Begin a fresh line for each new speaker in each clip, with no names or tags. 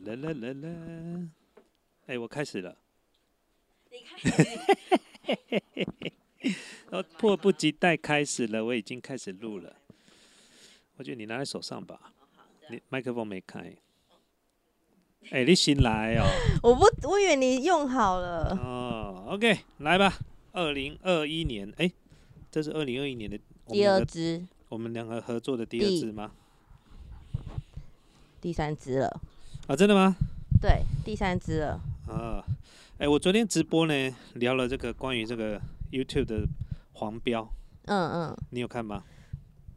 啦啦啦啦！哎，我开始了。
你看，
我迫不及待开始了，我已经开始录了。我觉得你拿在手上吧，你麦克风没开。哎，你新来哦。
我不，我以为你用好了。
哦，OK，来吧。二零二一年，哎，这是二零二一年的
第二支、
我们两个合作的第二
第
支吗？
第三支了，
啊，真的吗？
对，第三只了。
啊，哎，我昨天直播呢，聊了这个关于这个 YouTube 的黄标，
嗯嗯，
你有看吗？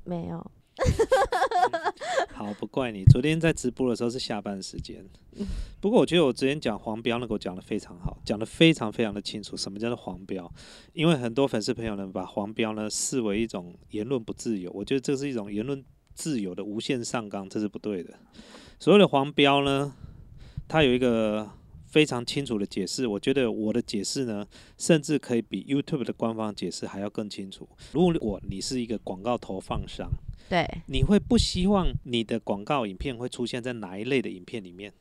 没有。
好，不怪你。昨天在直播的时候是下班时间，不过我觉得我昨天讲黄标那个我讲的非常好，讲的非常非常的清楚，什么叫做黄标？因为很多粉丝朋友呢把黄标呢视为一种言论不自由，我觉得这是一种言论自由的无限上纲，这是不对的。所谓的黄标呢，它有一个非常清楚的解释，我觉得我的解释呢，甚至可以比 YouTube 的官方解释还要更清楚。如果你是一个广告投放商，
对，
你会不希望你的广告影片会出现在哪一类的影片里面？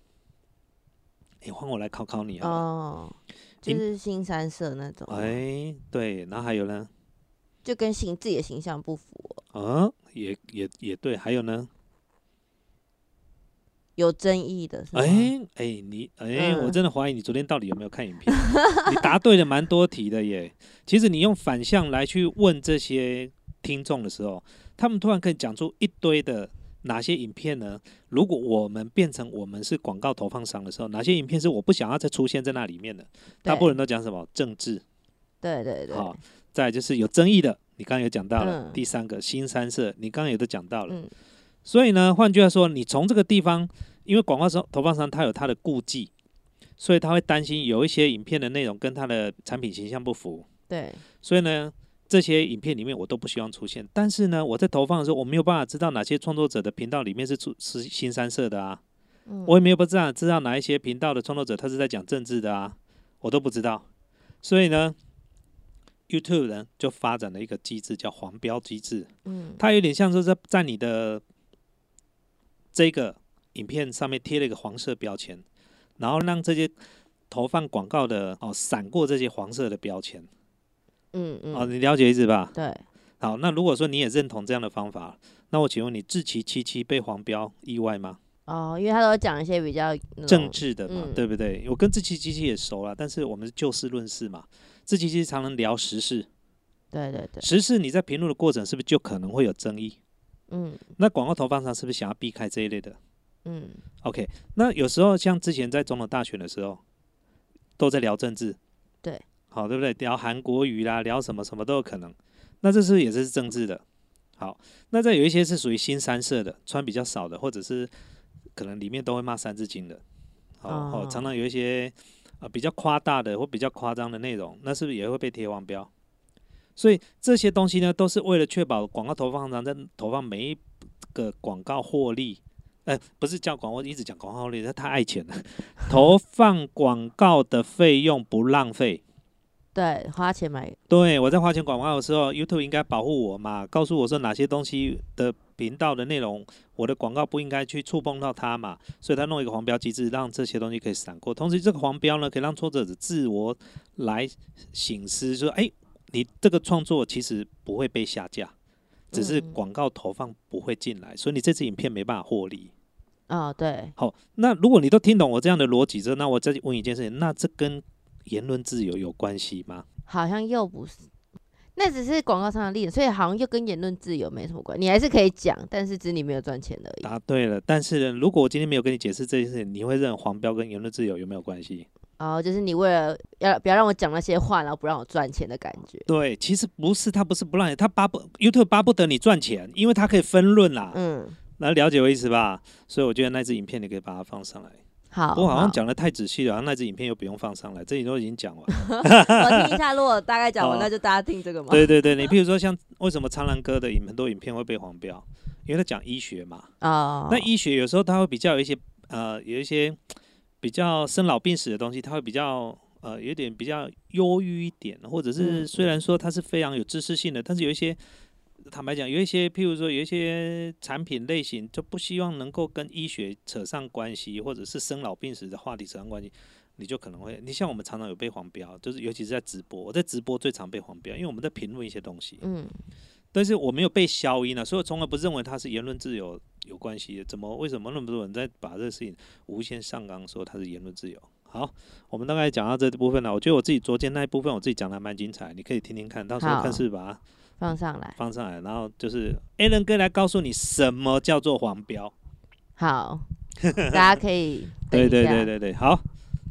你换我来考考你啊！
哦，就是新三色那种，
哎，对，然后还有呢？
就跟形自己的形象不符，
啊，也也也对，还有呢？
有争议的是吗？
哎哎，你哎，
嗯
我真的怀疑你昨天到底有没有看影片？你答对了蛮多题的耶。其实你用反向来去问这些听众的时候，他们突然可以讲出一堆的哪些影片呢？如果我们变成我们是广告投放商的时候，哪些影片是我不想要再出现在那里面的？大部分人都讲什么政治，
对对对，
好，再就是有争议的，你刚刚有讲到了。
嗯
第三个新三色，你刚刚也都讲到了。
嗯
所以呢，换句话说，你从这个地方，因为广告商投放商他有他的顾忌，所以他会担心有一些影片的内容跟他的产品形象不符，
对，
所以呢，这些影片里面我都不希望出现。但是呢，我在投放的时候，我没有办法知道哪些创作者的频道里面是出是新三色的啊，
嗯。
我也没有不知道知道哪一些频道的创作者他是在讲政治的啊，我都不知道。所以呢，YouTube 呢就发展了一个机制叫黄标机制，
嗯。
它有点像是在在你的这个影片上面贴了一个黄色标签，然后让这些投放广告的哦闪过这些黄色的标签
嗯嗯，
哦，你了解意思吧？
对，
好，那如果说你也认同这样的方法，那我请问你志奇七七被黄标意外吗？
哦，因为他都讲一些比较
政治的嘛，
嗯
对不对？我跟志奇七七也熟了，但是我们是就事论事嘛。志奇七七常常聊时事，
对对对，
时事你在评论的过程是不是就可能会有争议？
嗯
那广告投放商是不是想要避开这一类的？
嗯
OK，那有时候像之前在总统大选的时候，都在聊政治，
对，
好，对不对？聊韩国语啦，聊什么什么都有可能。那这是也是政治的？好，那再有一些是属于新三色的，穿比较少的，或者是可能里面都会骂三字经的，好，哦
哦
常常有一些呃比较夸大的或比较夸张的内容，那是不是也会被贴黄标？所以这些东西呢，都是为了确保广告投放商在投放每一个广告获利，呃，不是叫广告，一直讲广告获利，他太爱钱了。投放广告的费用不浪费。
对，花钱买，
对我在花钱广告的时候，YouTube 应该保护我嘛，告诉我说哪些东西的频道的内容，我的广告不应该去触碰到它嘛，所以他弄一个黄标机制，让这些东西可以闪过。同时，这个黄标呢，可以让创作者自我来醒思，说，哎，你这个创作其实不会被下架，只是
嗯
广告投放不会进来，所以你这支影片没办法获利。
哦对，
好，那如果你都听懂我这样的逻辑之后，那我再问一件事情，那这跟言论自由有关系吗？
好像又不是，那只是广告商的例子，所以好像又跟言论自由没什么关系。你还是可以讲，但是只是你没有赚钱而已。
答对了，但是呢，如果我今天没有跟你解释这件事情，你会认为黄标跟言论自由有没有关系？
哦，就是你为了要不要让我讲那些话，然后不让我赚钱的感觉。
对，其实不是，他不是不让你，他巴不 YouTube 巴不得你赚钱，因为他可以分论啦。
嗯，
那了解我意思吧？所以我觉得那支影片你可以把它放上来。
好，
不过好像讲的太仔细了，好像那支影片又不用放上来，这里都已经讲完。
我听一下，如果大概讲完，
哦
那就大家听这个嘛。
对对对，你譬如说像为什么苍兰哥的影很多影片会被黄标，因为他讲医学嘛。
哦，
那医学有时候他会比较有一些呃有一些比较生老病死的东西，它会比较呃有点比较忧郁一点，或者是
嗯
虽然说它是非常有知识性的，但是有一些坦白讲，有一些譬如说有一些产品类型就不希望能够跟医学扯上关系，或者是生老病死的话题扯上关系，你就可能会，你像我们常常有被黄标，就是尤其是在直播，我在直播最常被黄标，因为我们在评论一些东西，
嗯，
但是我没有被消音啊，所以我从来不认为它是言论自由有关系的。怎么为什么那么多人在把这个事情无限上纲，说它是言论自由？好，我们大概讲到这部分了。我觉得我自己昨天那一部分我自己讲的蛮精彩，你可以听听看，到时候看是把它
放上来。
放上来，然后就是 a l n 哥来告诉你什么叫做黄标。
好，大家可以
对对对对对，好，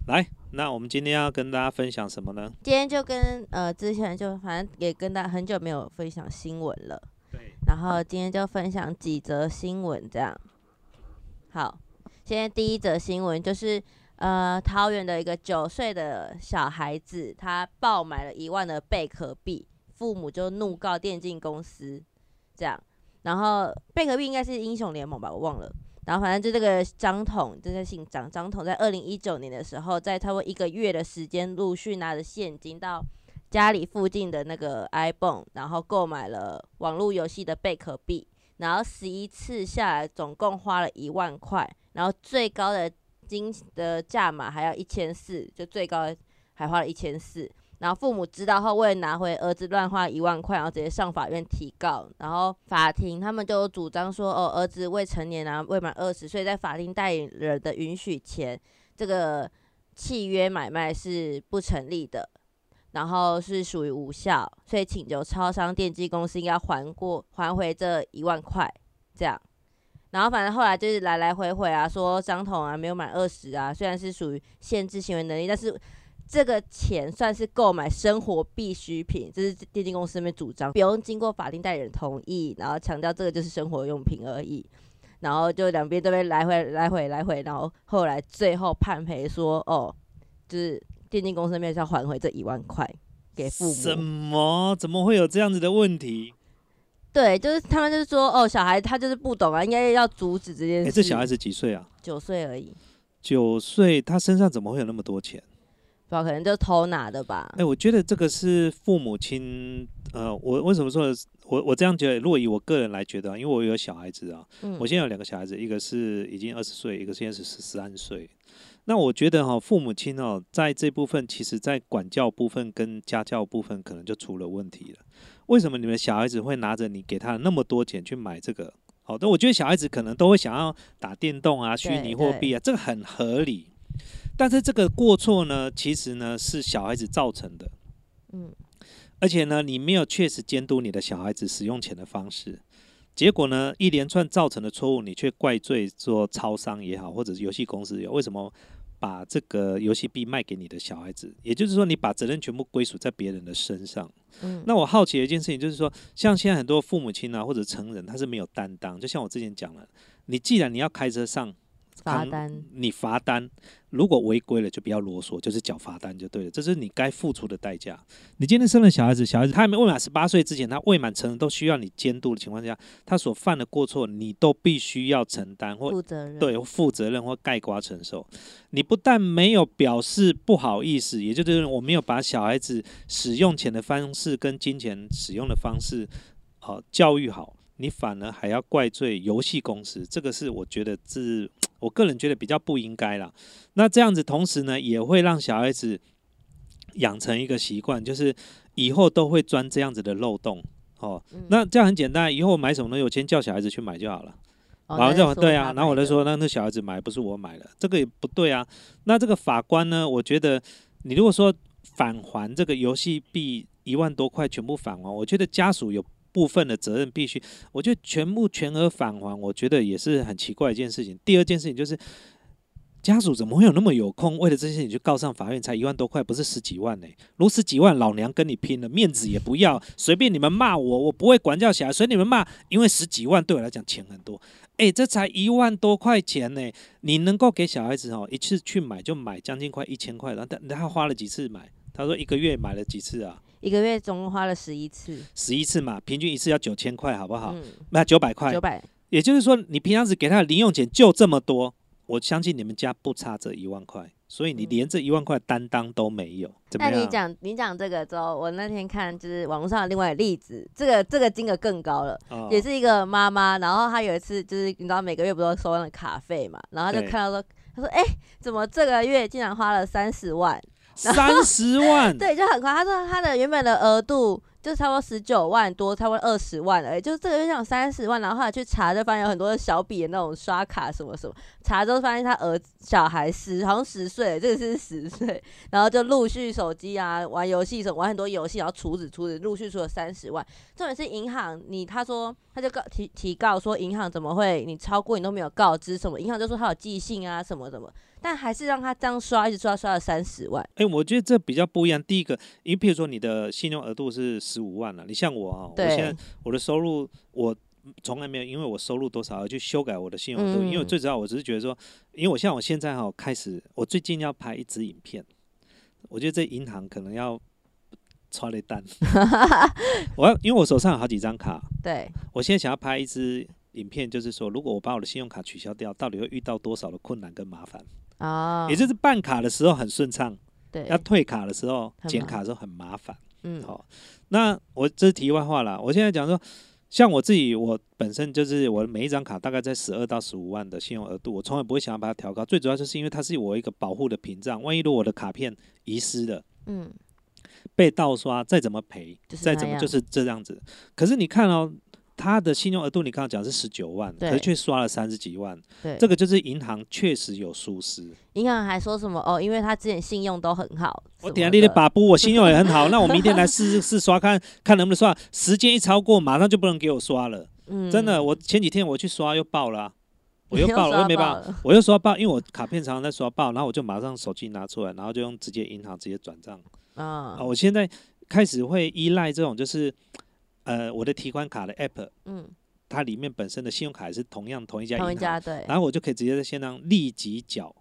来，那我们今天要跟大家分享什么呢？
今天就跟呃之前就反正也跟大家很久没有分享新闻了，然后今天就分享几则新闻这样。好，现在第一则新闻就是呃桃园的一个九岁的小孩子，他爆买了一万的贝壳币，父母就怒告电竞公司，这样，然后贝壳币应该是英雄联盟吧，我忘了。然后反正就这个张统，就是姓张，张统在二零一九年的时候，在差不多一个月的时间，陆续拿着现金到家里附近的那个 iPhone，然后购买了网络游戏的贝壳币，然后十一次下来，总共花了一万块，然后最高的金的价码还要一千四，就最高还花了一千四。然后父母知道后，为了拿回儿子乱花一万块，然后直接上法院提告。然后法庭他们就主张说，哦，儿子未成年啊，未满二十岁，在法定代理人的允许前，这个契约买卖是不成立的，然后是属于无效，所以请求超商电机公司应该还过还回这一万块，这样。然后反正后来就是来来回回啊，说张彤啊没有满二十啊，虽然是属于限制行为能力，但是这个钱算是购买生活必需品，这是电信公司那边主张，不用经过法定代理人同意，然后强调这个就是生活用品而已。然后就两边这边来回来回来回，然后后来最后判赔说，哦，就是电竞公司那边是要还回这一万块给父母
什
母。
么？怎么会有这样子的问题？
对，就是他们就是说，哦，小孩他就是不懂啊，应该要阻止这件
哎、
事。
这小孩子几岁啊？
九岁而已，
九岁，他身上怎么会有那么多钱？
不知道可能就偷拿的吧
哎、。我觉得这个是父母亲，呃，我为什么说我我这样觉得？如果以我个人来觉得啊，因为我有小孩子啊，
嗯
我现在有两个小孩子，一个是已经二十岁，一个现在是十三岁。那我觉得哈、父母亲哦，在这部分，其实在管教部分跟家教部分，可能就出了问题了。为什么你们小孩子会拿着你给他的那么多钱去买这个？好的，我觉得小孩子可能都会想要打电动啊、虚拟货币啊，这个很合理。但是这个过错呢，其实呢是小孩子造成的。
嗯，
而且呢，你没有确实监督你的小孩子使用钱的方式，结果呢，一连串造成的错误，你却怪罪说超商也好，或者是游戏公司也好，为什么把这个游戏币卖给你的小孩子？也就是说，你把责任全部归属在别人的身上。
嗯，
那我好奇的一件事情就是说，像现在很多父母亲啊，或者成人，他是没有担当。就像我之前讲了，你既然你要开车上
罚单，
你罚单，如果违规了就不要啰嗦，就是缴罚单就对了，这是你该付出的代价。你今天生了小孩子，小孩子他还没未满十八岁之前，他未满成人都需要你监督的情况下，他所犯的过错，你都必须要承担或
负责任。
对负责任或盖瓜承受。你不但没有表示不好意思，也就是我没有把小孩子使用钱的方式跟金钱使用的方式，好、教育好，你反而还要怪罪游戏公司，这个是我觉得是我个人觉得比较不应该啦。那这样子，同时呢，也会让小孩子养成一个习惯，就是以后都会钻这样子的漏洞。哦，
嗯
那这样很简单，以后我买什么东西，我先叫小孩子去买就好了。
哦
然后
那是说
就对啊，然后我就说，那那小孩子买不是我买的，这个也不对啊。那这个法官呢，我觉得你如果说返还这个游戏币一万多块全部返还，我觉得家属有部分的责任必须，我觉得全部全额返还，我觉得也是很奇怪一件事情。第二件事情就是。家属怎么会有那么有空，为了这些事情去告上法院？才一万多块，不是十几万呢、如十几万，老娘跟你拼了，面子也不要，随便你们骂我，我不会管教小孩，随你们骂，因为十几万对我来讲钱很多。哎、这才一万多块钱呢，你能够给小孩子哦一次去买就买将近快一千块，然后他他花了几次买？他说一个月买了几次啊？
一个月总共花了十一次，
十一次嘛，平均一次要九千块，好不好？
嗯，
那九百块
九，百，
也就是说你平常时给他的零用钱就这么多我相信你们家不差这一万块，所以你
嗯
连这一万块担当都没有，
那你
样？
讲你讲这个之后，我那天看就是网络上的另外的例子，这个这个金额更高了。
哦
也是一个妈妈，然后她有一次就是你知道每个月不都收那个卡费嘛，然后就看到说，她说哎、怎么这个月竟然花了三十万？
三十万，
对，就很快。他说他的原本的额度就差不多十九万多，差不多二十万而已，就这个月想三十万，然后后来去查就发现有很多小笔的那种刷卡什么什么，查之后发现他儿子小孩十好像十岁，这个是十岁，然后就陆续手机啊玩游戏什么玩很多游戏，然后储值储值陆续出了三十万。重点是银行，你他说他就告提提告说银行怎么会你超过你都没有告知什么，银行就说他有寄信啊什么什么，但还是让他这样刷一直刷刷了三十万。
哎、我觉得这比较不一样。第一个，因为譬如说你的信用额度是十五万了，你像我啊，我现在，我的收入我从来没有因为我收入多少而去修改我的信用额度，因为
嗯
最主要我只是觉得说，因为我像我现在哈开始，我最近要拍一支影片，我觉得这银行可能要刷了一单，我要因为我手上有好几张卡，
对，
我现在想要拍一支影片，就是说如果我把我的信用卡取消掉，到底会遇到多少的困难跟麻烦？
哦，
也就是办卡的时候很顺畅，
对
要，退卡的时候剪卡的时候很麻烦。
嗯，
好，那我这是题外话啦。我现在讲说，像我自己，我本身就是我每一张卡大概在十二到十五万的信用额度，我从来不会想要把它调高。最主要就是因为它是我一个保护的屏障，万一如果我的卡片遗失了。
嗯，
被盗刷，再怎么赔，
就是
再怎么就是这样子。可是你看哦，他的信用额度你刚刚讲是十九万，可
对
是却刷了三十几万，
对，
这个就是银行确实有疏失。
银行还说什么哦，因为他之前信用都很好。
我等下你的把布，我信用也很好，那我明天来试试刷看 看能不能刷。时间一超过，马上就不能给我刷了。
嗯
真的，我前几天我去刷又爆了啊、我又
又
爆了，我又没办法，我又刷爆，因为我卡片常常在刷爆，然后我就马上手机拿出来，然后就用直接银行直接转账。啊，
嗯
我现在开始会依赖这种，就是呃我的提款卡的 app，
嗯，
它里面本身的信用卡也是同样同一家银
同
行，
一家对，
然后我就可以直接在线上立即缴，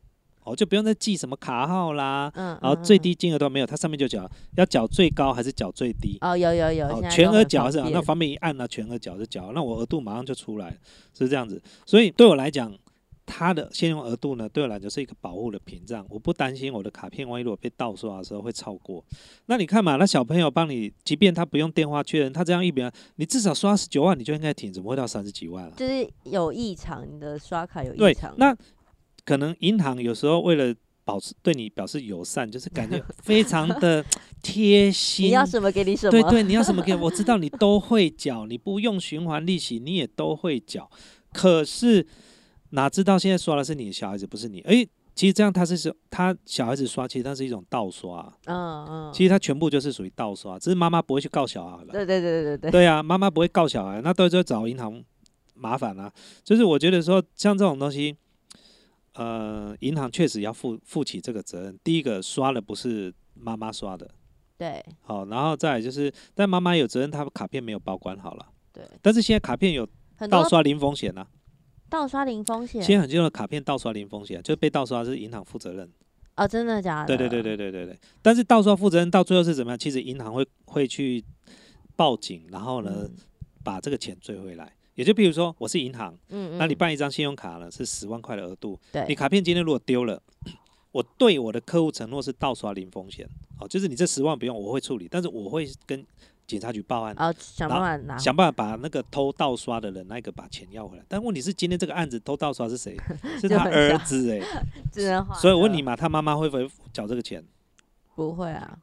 哦，就不用再记什么卡号啦，
嗯，
然后最低金额都没有，它上面就缴要缴最高还是缴最低。
哦，有有有，
全额缴还是啊那方便一按呢、全额缴就缴，那我额度马上就出来，是这样子。所以对我来讲，它的信用额度呢，对我来讲是一个保护的屏障，我不担心我的卡片万一如果被盗刷的时候会超过。那你看嘛，那小朋友帮你，即便他不用电话确认，他这样一笔，你至少刷十九万，你就应该停，怎么会到三十几万啊？
就是有异常，你的刷卡有异
对
常，，
那可能银行有时候为了保持对你表示友善，就是感觉非常的 贴心。
你要什么给你什么，
对对，你要什么给我？我知道你都会缴，你不用循环利息，你也都会缴。可是哪知道现在刷的是你的小孩子，不是你？诶，其实这样他是说他小孩子刷，其实他是一种盗刷，
嗯嗯，
其实他全部就是属于盗刷，只是妈妈不会去告小孩吧？
对对对对对对，
对啊，妈妈不会告小孩，那到时候找银行麻烦啊。就是我觉得说像这种东西，呃，银行确实要负负起这个责任。第一个刷的不是妈妈刷的，
对
好，然后再来就是，但妈妈有责任，她卡片没有保管好了。
对，
但是现在卡片有盗刷零风险啊，
盗刷零风险
现在很多的卡片盗刷零风险，就被盗刷是银行负责任。
哦，真的假的？
对对对对对对对。但是盗刷负责任到最后是怎么样？其实银行会会去报警，然后呢
嗯
把这个钱追回来。也就比如说我是银行，
嗯，
那你
嗯
办一张信用卡呢是十万块的额度，
对
你卡片今天如果丢了，我对我的客户承诺是盗刷零风险，哦，就是你这十万不用，我会处理，但是我会跟警察局报案。
哦，想办法拿，
想办法把那个偷盗刷的人那个把钱要回来。但问题是，今天这个案子偷盗刷是谁？是他儿子哎、所以我问你，嘛，他妈妈会不会缴这个钱？
不会啊？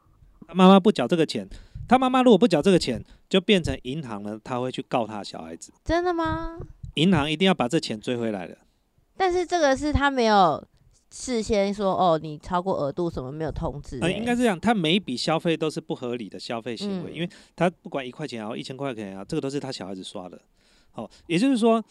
他妈妈不缴这个钱，他妈妈如果不缴这个钱，就变成银行呢，他会去告他小孩子。
真的吗？
银行一定要把这钱追回来的。
但是这个是他没有事先说哦，你超过额度什么没有通知、
应该是这样，他每一笔消费都是不合理的消费行为，
嗯
因为他不管一块钱也好，一千块钱也好，这个都是他小孩子刷的。好、也就是说，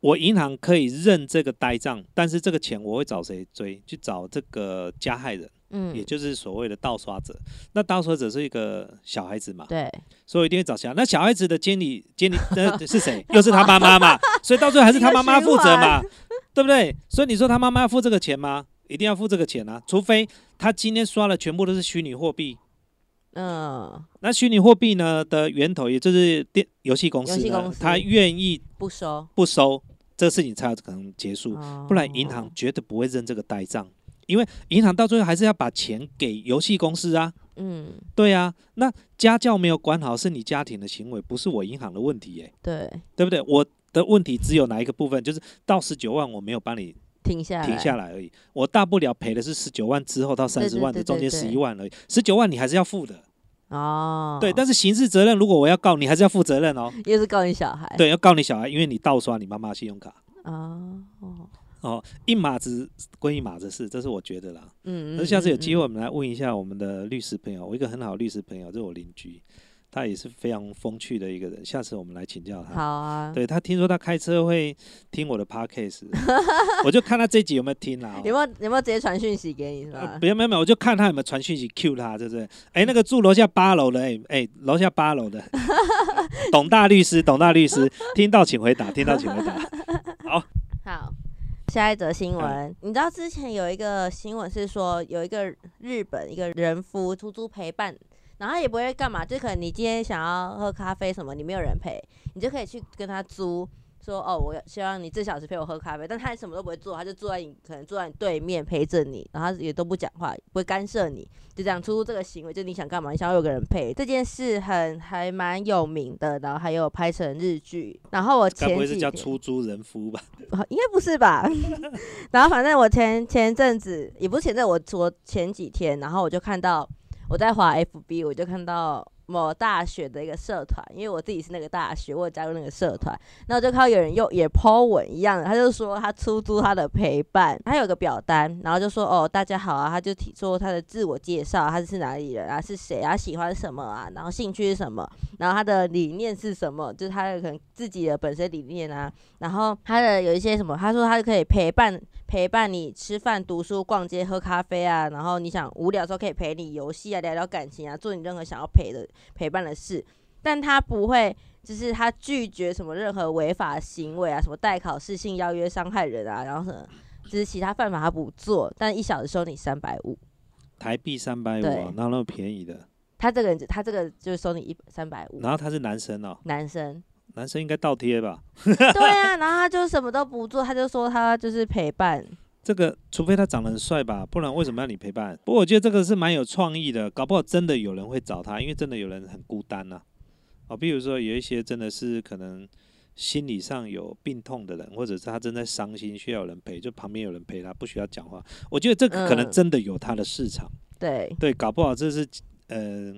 我银行可以认这个呆账，但是这个钱我会找谁追？去找这个加害人，
嗯
也，就是所谓的盗刷者。那盗刷者是一个小孩子嘛，
对，
所以我一定会找小孩。那小孩子的监理监理呃是谁？又是他妈妈嘛，所以到最后还是他妈妈负责嘛，对不对？所以你说他妈妈要付这个钱吗？一定要付这个钱啊，除非他今天刷的全部都是虚拟货币。
嗯，
那虚拟货币呢的源头，也就是电游戏公司呢
游戏公，司。
他愿意
不收，
不收，这个事情才有可能结束，
哦。
不然银行绝对不会认这个呆账，因为银行到最后还是要把钱给游戏公司啊。
嗯，
对啊，那家教没有管好是你家庭的行为，不是我银行的问题耶，
对，
对不对？我的问题只有哪一个部分，就是到十九万我没有帮你
停下来，
停下来而已，我大不了赔的是十九万之后到三十万的中间十一万而已，十九万你还是要付的，
哦，
对。但是刑事责任如果我要告你，还是要负责任哦，
又是告你小孩，，
对，要告你小孩，因为你盗刷你妈妈信用卡。
哦，哦
哦，一码子归一码子事，这是我觉得啦。
嗯，
那下次有
嗯
机会，我们来问一下我们的律师朋友。我一个很好的律师朋友，就是我邻居，他也是非常风趣的一个人。下次我们来请教他。
好啊，
对他听说他开车会听我的 podcast，我就看他这集有没有听啦、
有没有有没有直接传讯息给你是
呃
吧？
没有没有没有，我就看他有没有传讯息 Q 他，对不对？哎，那个住楼下八楼的，哎哎，楼下八楼的，董大律师，董大律师，听到请回答，听到请回答。
好，好下一则新
嗯
闻，你知道之前有一个新闻是说，有一个日本一个人夫出租陪伴，然后他也不会干嘛，就可能你今天想要喝咖啡什么，你没有人陪，你就可以去跟他租。说哦，我希望你这小时陪我喝咖啡，但他什么都不会做，他就坐在你可能坐在你对面陪着你，然后也都不讲话，不会干涉你，就这样出租这个行为，就你想干嘛，你想要有个人陪，这件事很还蛮有名的，然后还有拍成日剧，然后我前
不会是叫
几
出租人夫吧？
啊 应该不是吧？然后反正我前前阵子也不是前阵，我昨前几天，然后我就看到我在滑 FB，我就看到某大学的一个社团，因为我自己是那个大学，我加入那个社团，那我就看到有人用也 po 文一样的，他就说他出租他的陪伴，他有个表单，然后就说哦大家好啊，他就提说他的自我介绍，他是哪里人啊，是谁啊，喜欢什么啊，然后兴趣是什么，然后他的理念是什么，就是他的可能自己的本身理念啊，然后他的有一些什么，他说他可以陪伴陪伴你吃饭、读书、逛街、喝咖啡啊，然后你想无聊的时候可以陪你游戏啊、聊聊感情啊，做你任何想要陪的陪伴的事，但他不会。就是他拒绝什么任何违法行为啊，什么代考试、性邀约、伤害人啊，然后什么，就是其他犯法他不做，但一小时收你三百五。
台币三百五啊，哪有那么便宜的？
他这个人，他这个就是收你一三百五，
然后他是男生哦，
男生。
男生应该倒贴吧？
对啊，然后他就什么都不做，他就说他就是陪伴。
这个除非他长得很帅吧，不然为什么要你陪伴？不过我觉得这个是蛮有创意的，搞不好真的有人会找他，因为真的有人很孤单呐、哦，比如说有一些真的是可能心理上有病痛的人，或者是他正在伤心，需要有人陪，就旁边有人陪他，不需要讲话。我觉得这个可能
嗯
真的有他的市场，
对，
对，搞不好这是呃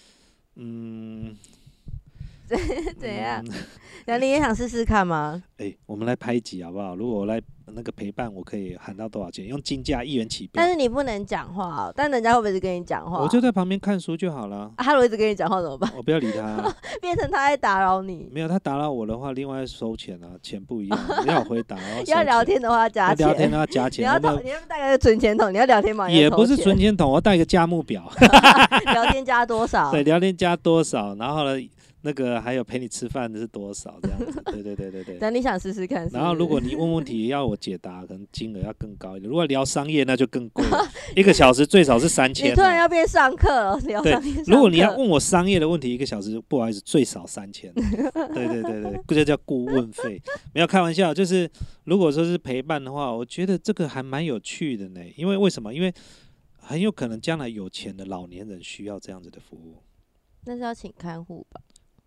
嗯。
怎样
嗯？
那你也想试试看吗？
哎、我们来拍一集好不好？如果我来那个陪伴，我可以喊到多少钱？用金价一元起标
但，是你不能讲话哦，但人家会不会是跟你讲话？
我就在旁边看书就好了。
啊他如果一直跟你讲话怎么办？
我不要理他、
变成他在打扰你。
没有他打扰我的话，另外收钱啊，钱不一样。你要回答，
要聊天的话加钱，
聊天都要加
你
钱，
要投，
我们
你要带个存钱筒，你要聊天嘛？
也不是存钱筒，我带个价目表，
聊天加多少？
对，聊天加多少，然后呢，那个还有陪你吃饭的是多少这样子，对对对对对。
但 你想试试看是是？
然后如果你问问题要我解答，可能金额要更高一点。如果聊商业，那就更贵，一个小时最少是三千
你突然
哦。
要变上课了，聊
对
上天上
如果你要
课
问我商业的问题，一个小时不好意思，最少三千。对对对对，这叫顾问费。没有开玩笑，就是如果说是陪伴的话，我觉得这个还蛮有趣的呢。因为为什么？因为很有可能将来有钱的老年人需要这样子的服务。
那是要请看护吧？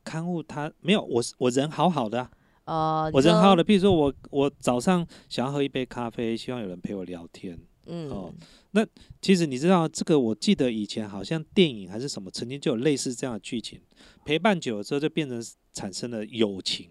看护他没有，我我人好好的、啊，
哦，
我人好好的。譬如说我我早上想要喝一杯咖啡，希望有人陪我聊天。
嗯，
哦那其实你知道这个，我记得以前好像电影还是什么，曾经就有类似这样的剧情，陪伴久了之后就变成产生了友情，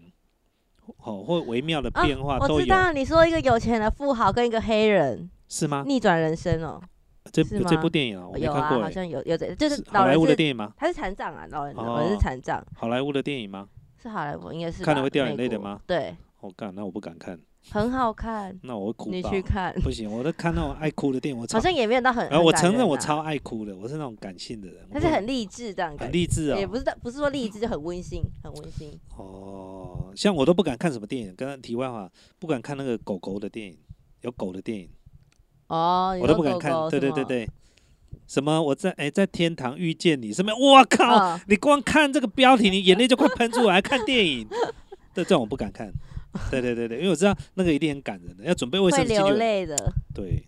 哦，或微妙的
啊
变化都有，
我知道你说一个有钱的富豪跟一个黑人
是吗？
逆转人生哦，
这这部电影啊，我没
有啊，
看过诶，
好像有有这，就是
是好莱坞的电影吗？
他是残障啊，老人老人
哦
是残障，
好莱坞的电影吗？
是好莱坞应该是
看了会掉眼泪的吗
对，
我、干，那我不敢看，
很好看，
那我会哭
你。去看，
不行，我都看那种爱哭的电影，我超
好，像也没有到很，
我承认我超，爱哭的，我是那种感性的人，
但是很励志这样
很
感觉，
励志哦。
也不是不是说励志，就很温馨，很温馨。
哦，像我都不敢看什么电影，刚刚题外话，不敢看那个狗狗的电影，有狗的电影，
哦，
我都不敢看。对对对对，什么我在哎、在天堂遇见你，什么？我靠，
嗯
你光看这个标题，你眼泪就快喷出来，看电影，对 这种我不敢看。对对对对，因为我知道那个一定很感人的，要准备卫生
会
纸。
流泪的，
对，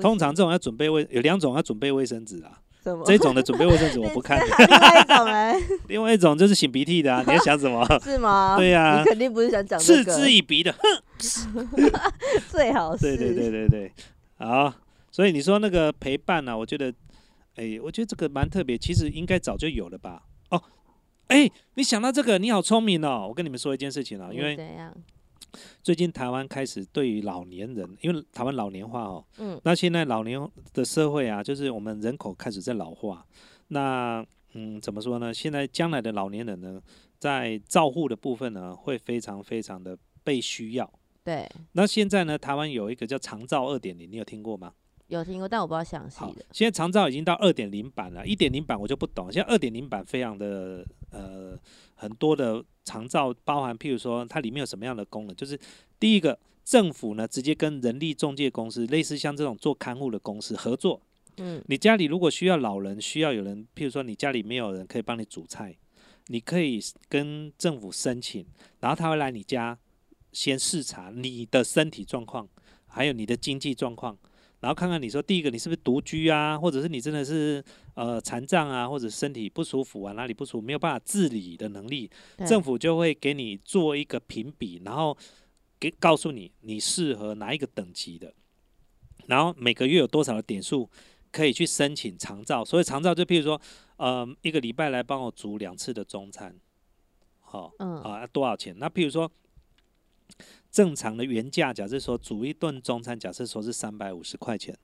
通常这种要准备卫有两种要准备卫生纸啊，这种的准备卫生纸我不 看，
另外一种人？
另外一种就是擤鼻涕的啊，你要想什么？
是吗？
对呀
你肯定不是想讲这
嗤，之以鼻的，哼，
最好是。
对对对对对，好，所以你说那个陪伴呢、啊，我觉得，哎，我觉得这个蛮特别，其实应该早就有了吧？哦，哎，你想到这个，你好聪明哦！我跟你们说一件事情啊，因为？最近台湾开始对于老年人，因为台湾老年化哦，
嗯
那现在老年的社会啊，就是我们人口开始在老化，那嗯，怎么说呢？现在将来的老年人呢，在照护的部分呢，会非常非常的被需要。
对，
那现在呢，台湾有一个叫长照二点零，你有听过吗？
有听过，但我不知道详细的。，
现在长照已经到二点零版了，一点零版我就不懂。现在二点零版非常的呃很多的长照，包含譬如说它里面有什么样的功能，就是第一个政府呢直接跟人力中介公司，类似像这种做看护的公司合作。
嗯
你家里如果需要老人，需要有人，譬如说你家里没有人可以帮你煮菜，你可以跟政府申请，然后他会来你家先视察你的身体状况，还有你的经济状况，然后看看你说第一个你是不是独居啊，或者是你真的是呃残障啊，或者身体不舒服啊，哪里不舒服没有办法自理的能力，政府就会给你做一个评比，然后给告诉你你适合哪一个等级的，然后每个月有多少的点数可以去申请长照。所以长照就譬如说，呃，一个礼拜来帮我煮两次的中餐，好、
嗯
啊，多少钱？那譬如说。正常的原价，假设说煮一顿中餐，假设说是三百五十块钱，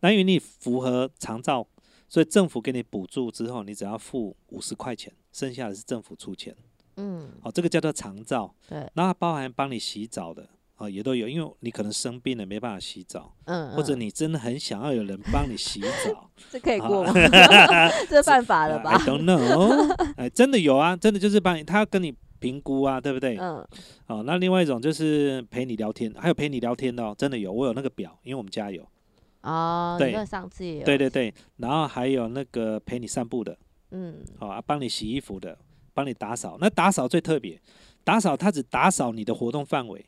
那因为你符合长照，所以政府给你补助之后，你只要付五十块钱，剩下的是政府出钱。
嗯。
哦，这个叫做长照，
对，
那它包含帮你洗澡的，哦，也都有，因为你可能生病了没办法洗澡，
嗯，
或者
嗯
你真的很想要有人帮你洗澡，
这可以
啊
过吗？这犯法了
呃
吧
I？don't know，哎，真的有啊，真的就是帮你，他要跟你评估啊，对不对？
嗯。
哦，那另外一种就是陪你聊天，还有陪你聊天的哦，真的有，我有那个表，因为我们家有，
哦，
对。
上次也有。
对对对，然后还有那个陪你散步的，
嗯。
好、啊，帮你洗衣服的，帮你打扫，那打扫最特别，打扫它只打扫你的活动范围。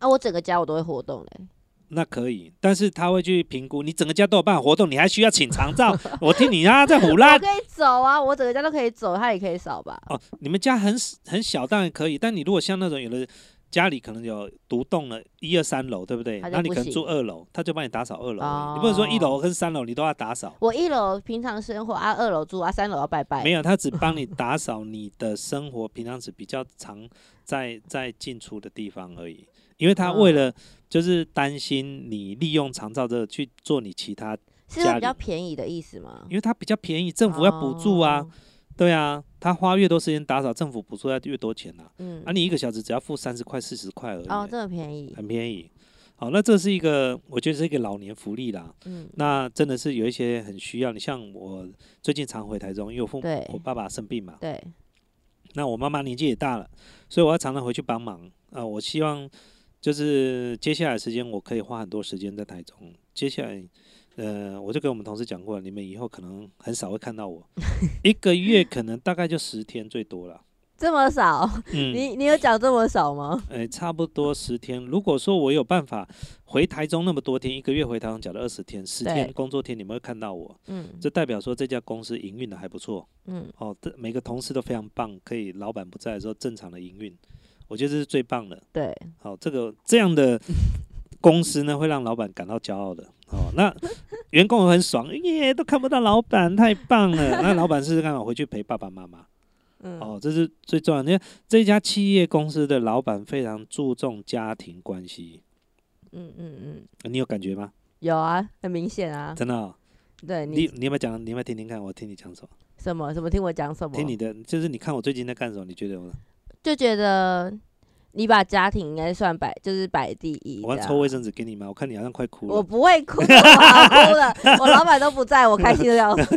啊，我整个家我都会活动嘞。
那可以，但是他会去评估你整个家都有办法活动，你还需要请长照。我听你啊，在胡
我
乱
可以走啊，我整个家都可以走，他也可以扫吧？
哦。你们家很很小，当然可以，但你如果像那种有的家里可能有独栋了一二三楼，对不对？那你可能住二楼，他就帮你打扫二楼，
哦
你不能说一楼跟三楼你都要打扫。
我一楼平常生活啊，二楼住啊，三楼要拜拜。
没有，他只帮你打扫你的生活平常时比较常在在进出的地方而已，因为他为
嗯
了就是担心你利用长照这个去做你其他，
是会比较便宜的意思吗？
因为它比较便宜，政府要补助啊。
哦。
对啊，他花越多时间打扫，政府补助要越多钱呐、
嗯
啊。，你一个小时只要付三十块、四十块而已，
哦，这么便宜。
很便宜。好，那这是一个，我觉得是一个老年福利啦。
嗯，
那真的是有一些很需要。你像我最近常回台中，因为我父母我爸爸生病嘛，
对，
那我妈妈年纪也大了，所以我要常常回去帮忙。啊、我希望就是接下来时间，我可以花很多时间在台中。接下来，呃，我就跟我们同事讲过，你们以后可能很少会看到我，一个月可能大概就十天最多了。
这么少？
嗯，
你你有讲这么少吗？
呃，差不多十天。如果说我有办法回台中那么多天，一个月回台中讲了二十天，十天工作天，你们会看到我，
嗯
这代表说这家公司营运的还不错。
嗯，
哦，这每个同事都非常棒，可以老板不在的时候正常的营运，我觉得这是最棒的。
对，
好，这个这样的公司呢，会让老板感到骄傲的。哦，那员工也很爽，耶，都看不到老板，太棒了。那老板试试看，回去陪爸爸妈妈。
嗯
哦，这是最重要的。因为这家企业公司的老板非常注重家庭关系，
嗯嗯嗯，
你有感觉吗？
有啊，很明显啊。
真的哦、
对
你
你
你有没有讲？你有没有听听看？我听你讲什么？
什么什么听我讲什么？
听你的，就是你看我最近在干什么？你觉得我？
就觉得你把家庭应该算摆，就是摆第一。
我要抽卫生纸给你吗？我看你好像快哭了我。
不会哭，我好哭了。我老板都不在，我开心的要死。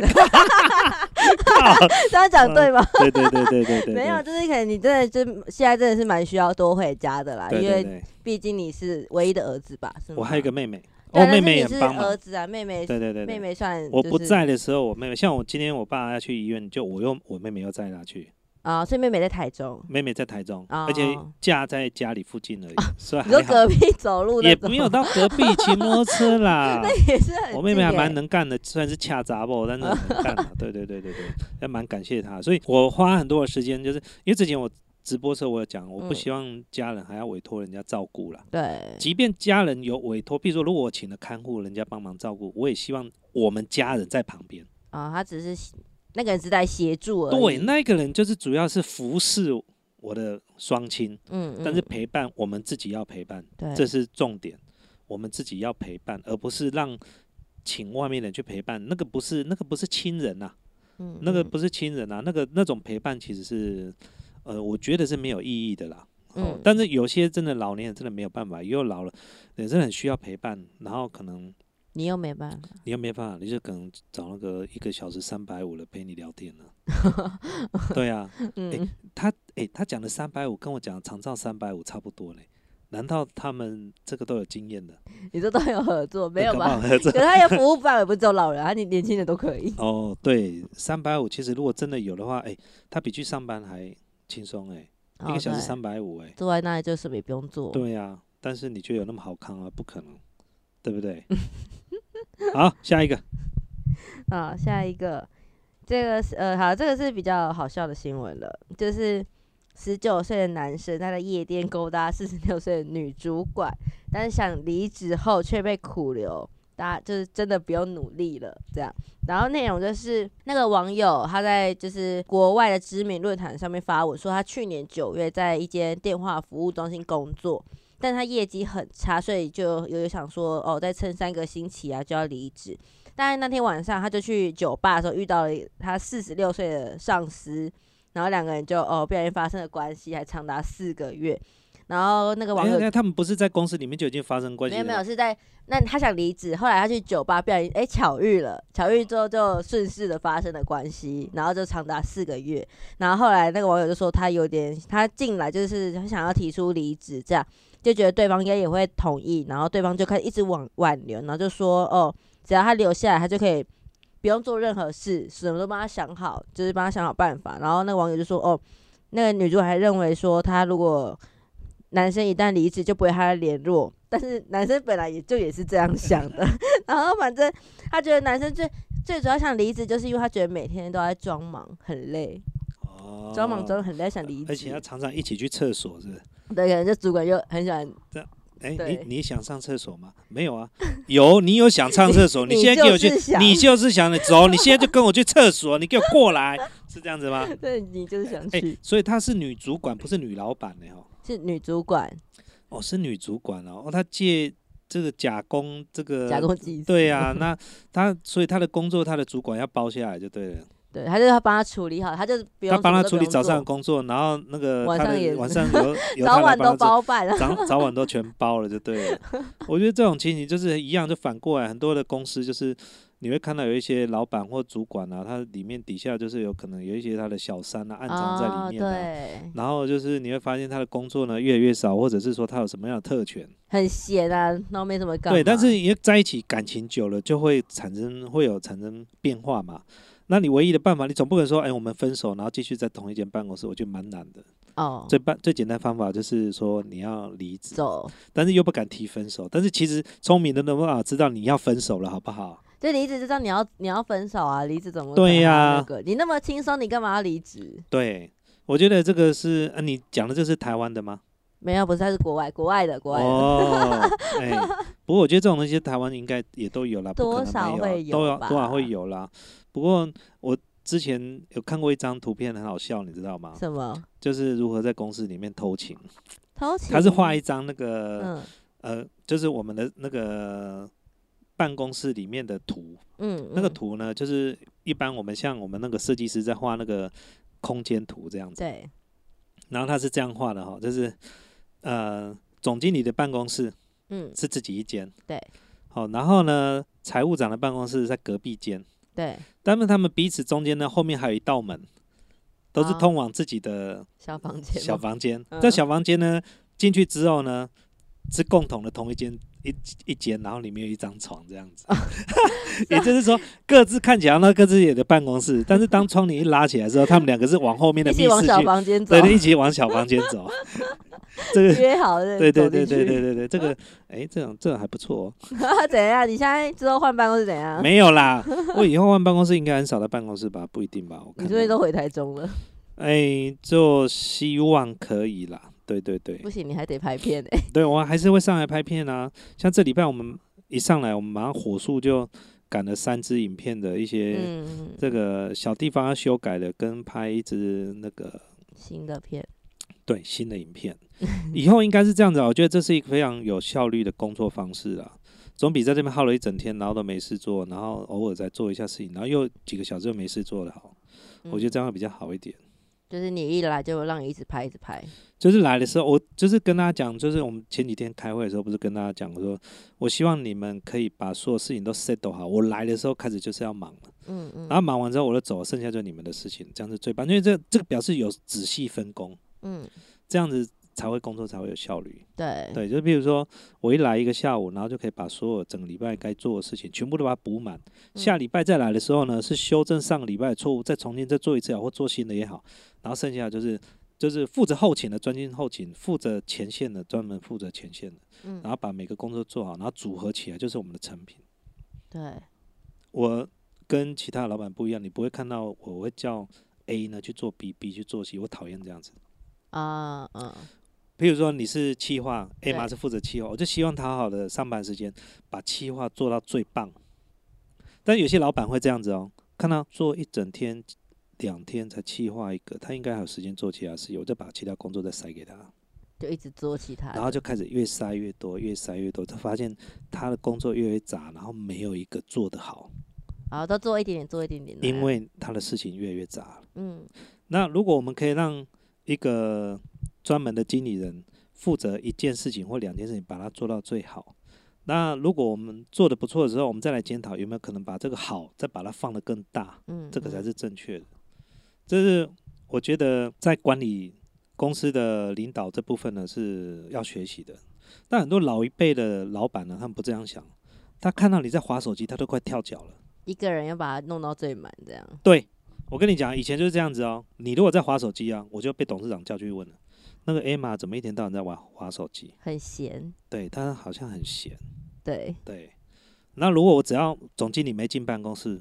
这样讲对吗？
对对对对对对，
没有，就是可能你真的就现在真的是蛮需要多回家的啦，因为毕竟你是唯一的儿子吧？是吗？
我还有一个妹妹，
对啊，
我妹妹也帮忙
儿。子啊，妹妹
对对对对，
妹妹算
我不在的时候，我妹妹像我今天我爸要去医院，就我又我妹妹又载她去。
啊，所以妹妹在台中，
妹妹在台中，而且
哦
家在家里附近而已，所以
你说，隔壁走路
也没有到隔壁骑摩托车啦。
也是很
我妹妹还蛮能干的，虽然是恰杂不，但是很能干的。对对对对对，还蛮感谢她。所以我花很多的时间，就是因为之前我直播的时候我有讲，我不
嗯
希望家人还要委托人家照顾啦。
对，
即便家人有委托，比如说如果我请了看护，人家帮忙照顾，我也希望我们家人在旁边。
啊，他只是那个人是在协助而已，
对，那个人就是主要是服侍我的双亲，
嗯，
但是
嗯
陪伴我们自己要陪伴，
对，
这是重点。我们自己要陪伴，而不是让请外面人去陪伴，那个不是那个不是亲人呐、
嗯嗯
那个不是亲人啊，那个那种陪伴其实是，呃，我觉得是没有意义的啦。哦
嗯，
但是有些真的老年人真的没有办法，又老了，也真的很需要陪伴，然后可能
你又没办法，
你又没办法，你就可能找那个一个小时三百五的陪你聊天了。对啊，
嗯，
他诶、他讲的三百五跟我讲的长照三百五差不多嘞，难道他们这个都有经验的？
你这都有合作没有吧？
合作
可他有服务范围不是只有老人，他你年轻人都可以。
哦，对，三百五其实如果真的有的话，诶、他比去上班还轻松诶，一
哦
个小时三百五诶。
坐在那里就什么也不用做。
对呀、但是你觉得有那么好康啊？不可能，对不对？好，下一个，
啊，下一个，这个是呃，好，这个是比较好笑的新闻了，就是十九岁的男生他在夜店勾搭四十六岁的女主管，但是想离职后却被苦留，大家就是真的不用努力了这样。然后内容就是那个网友他在就是国外的知名论坛上面发文说，他去年九月在一间电话服务中心工作。但他业绩很差，所以就有想说，哦，再撑三个星期啊，就要离职。但是那天晚上，他就去酒吧的时候遇到了他四十六岁的上司，然后两个人就哦不小心发生了关系，还长达四个月。然后那个网友
他们不是在公司里面就已经发生关系？
没有没有是在那他想离职，后来他去酒吧不小心哎巧遇了，巧遇之后就顺势的发生了关系，然后就长达四个月。然后后来那个网友就说他有点他进来就是他想要提出离职，这样就觉得对方应该也会同意，然后对方就开始一直挽挽留，然后就说哦只要他留下来，他就可以不用做任何事，什么都帮他想好，就是帮他想好办法。然后那个网友就说哦，那个女主还认为说他如果男生一旦离职就不会和他联络，但是男生本来也就也是这样想的，然后反正他觉得男生最最主要想离职，就是因为他觉得每天都在装忙，很累，
哦，
装忙装很累，想离
而且要。常常一起去厕所，是不是？
对，可能就主管就很喜欢，
哎、你你想上厕所吗？没有啊，有，你有想上厕所，
你
你现在给我去
就是，想。
你就是想走，你现在就跟我去厕所，你给我过来，是这样子吗？
对你就是想
哎、
去，
所以她是女主管，不是女老板呢，哦，
是女主管。
哦，是女主管哦，哦，她借这个假工，这个
假
对啊、那她所以她的工作，她的主管要包下来就对了，
对，他就是要帮他处理好，他就是不用
他帮她
什么都不用
处理早上的工作，然后那个
晚上也
晚上有 有
早晚都包办了。
早早晚都全包了就对了。我觉得这种情形就是一样，就反过来，很多的公司就是你会看到有一些老板或主管啊，他里面底下就是有可能有一些他的小三啊暗藏在里面。
对，
然后就是你会发现他的工作呢越来越少，或者是说他有什么样的特权，
很闲啊，然后没什么干嘛。
对，但是也在一起感情久了就会产生会有产生变化嘛。那你唯一的办法，你总不可能说，哎，我们分手，然后继续在同一间办公室，我觉得蛮难的。
哦，
最办最简单方法就是说你要离职，
走，
但是又不敢提分手，但是其实聪明的人办法知道你要分手了，好不好？
就离职知道你要你要分手啊，离职怎么
对呀
那个你那么轻松，你干嘛要离职？
对，我觉得这个是，啊，你讲的这是台湾的吗？
没有，不是，他是国外国外的国外的。
哦，哎，不过我觉得这种东西台湾应该也都有啦，不可能
多少
没
会有
多少会有啦。不过我之前有看过一张图片，很好笑，你知道吗？
什么？
就是如何在公司里面偷情。
偷情？
他是画一张那个、
嗯。
呃，就是我们的那个办公室里面的图，
嗯，
那个
嗯
图呢，就是一般我们像我们那个设计师在画那个空间图这样子，
对，
然后他是这样画的哈，就是呃，总经理的办公室
嗯。
是自己一间，
对，
好，然后呢，财务长的办公室在隔壁间，
对，
但是他们彼此中间呢，后面还有一道门，都是
哦
通往自己的
小房间，
小房间。
嗯。
这小房间呢，进去之后呢，是共同的同一间一一间，然后里面有一张床这样子，也就是说各自看起来那各自也的办公室，但是当窗帘一拉起来之后，他们两个是往后面的密室去，
房间走
对，，一起往小房间走。这个，
约好的，
对对对对对对对，这个，哎，这种这种还不错、哦。
怎样？你现在之后换办公室怎样？
没有啦，我以后换办公室应该很少在办公室吧？不一定吧？我看到
你最近都回台中了，
哎，就希望可以啦。对对对
不，行，你还得拍片哎。
对我还是会上来拍片啊。像这礼拜我们一上来，我们马上火速就赶了三支影片的一些
嗯，
这个小地方要修改的，跟拍一支那个
新的片，
对新的影片。以后应该是这样子啊，我觉得这是一个非常有效率的工作方式啊。总比在这边耗了一整天，然后都没事做，然后偶尔再做一下事情，然后又几个小时又没事做的好。我觉得
嗯
这样会比较好一点。
就是你一来就让你一直拍，一直拍。
就是来的时候，我就是跟大家讲，就是我们前几天开会的时候，不是跟大家讲，我说我希望你们可以把所有事情都 settle 好。我来的时候开始就是要忙了，
嗯嗯
然后忙完之后我就走，剩下就是你们的事情，这样是最棒。因为这这个表示有仔细分工，
嗯，
这样子才会工作才会有效率。
对
对，就比如说我一来一个下午，然后就可以把所有整个礼拜该做的事情全部都把它补满。下礼拜再来的时候呢，是修正上个礼拜的错误，再重新再做一次也好，或做新的也好。然后剩下就是就是负责后勤的专心后勤，负责前线的专门负责前线的，
嗯
然后把每个工作做好，然后组合起来就是我们的成品。
对，
我跟其他老板不一样，你不会看到我会叫 A 呢去做 B，B 去做 C，我讨厌这样子。
啊嗯
譬如说你是企划，A
对
嘛是负责企划，我就希望他好好的上班时间把企划做到最棒。但有些老板会这样子哦，看到做一整天、两天才气化一个，他应该还有时间做其他事情，我就把其他工作再塞给他，
就一直做其他，
然后就开始越塞越多，越塞越多，他发现他的工作越来越杂，然后没有一个做得好，
然后都做一点点，做一点点。
因为他的事情越来越杂。
嗯
那如果我们可以让一个专门的经理人负责一件事情或两件事情，把它做到最好，那如果我们做的不错的时候，我们再来检讨有没有可能把这个好再把它放得更大，
嗯，嗯
这个才是正确的。这是我觉得在管理公司的领导这部分呢是要学习的。但很多老一辈的老板呢，他们不这样想，他看到你在划手机，他都快跳脚了。
一个人要把它弄到最满，这样。
对，我跟你讲，以前就是这样子哦。你如果在划手机啊，我就被董事长叫去问了。那个 Emma 怎么一天到晚在玩划手机？
很闲，
对他好像很闲。
对，
对，那如果我只要总经理没进办公室，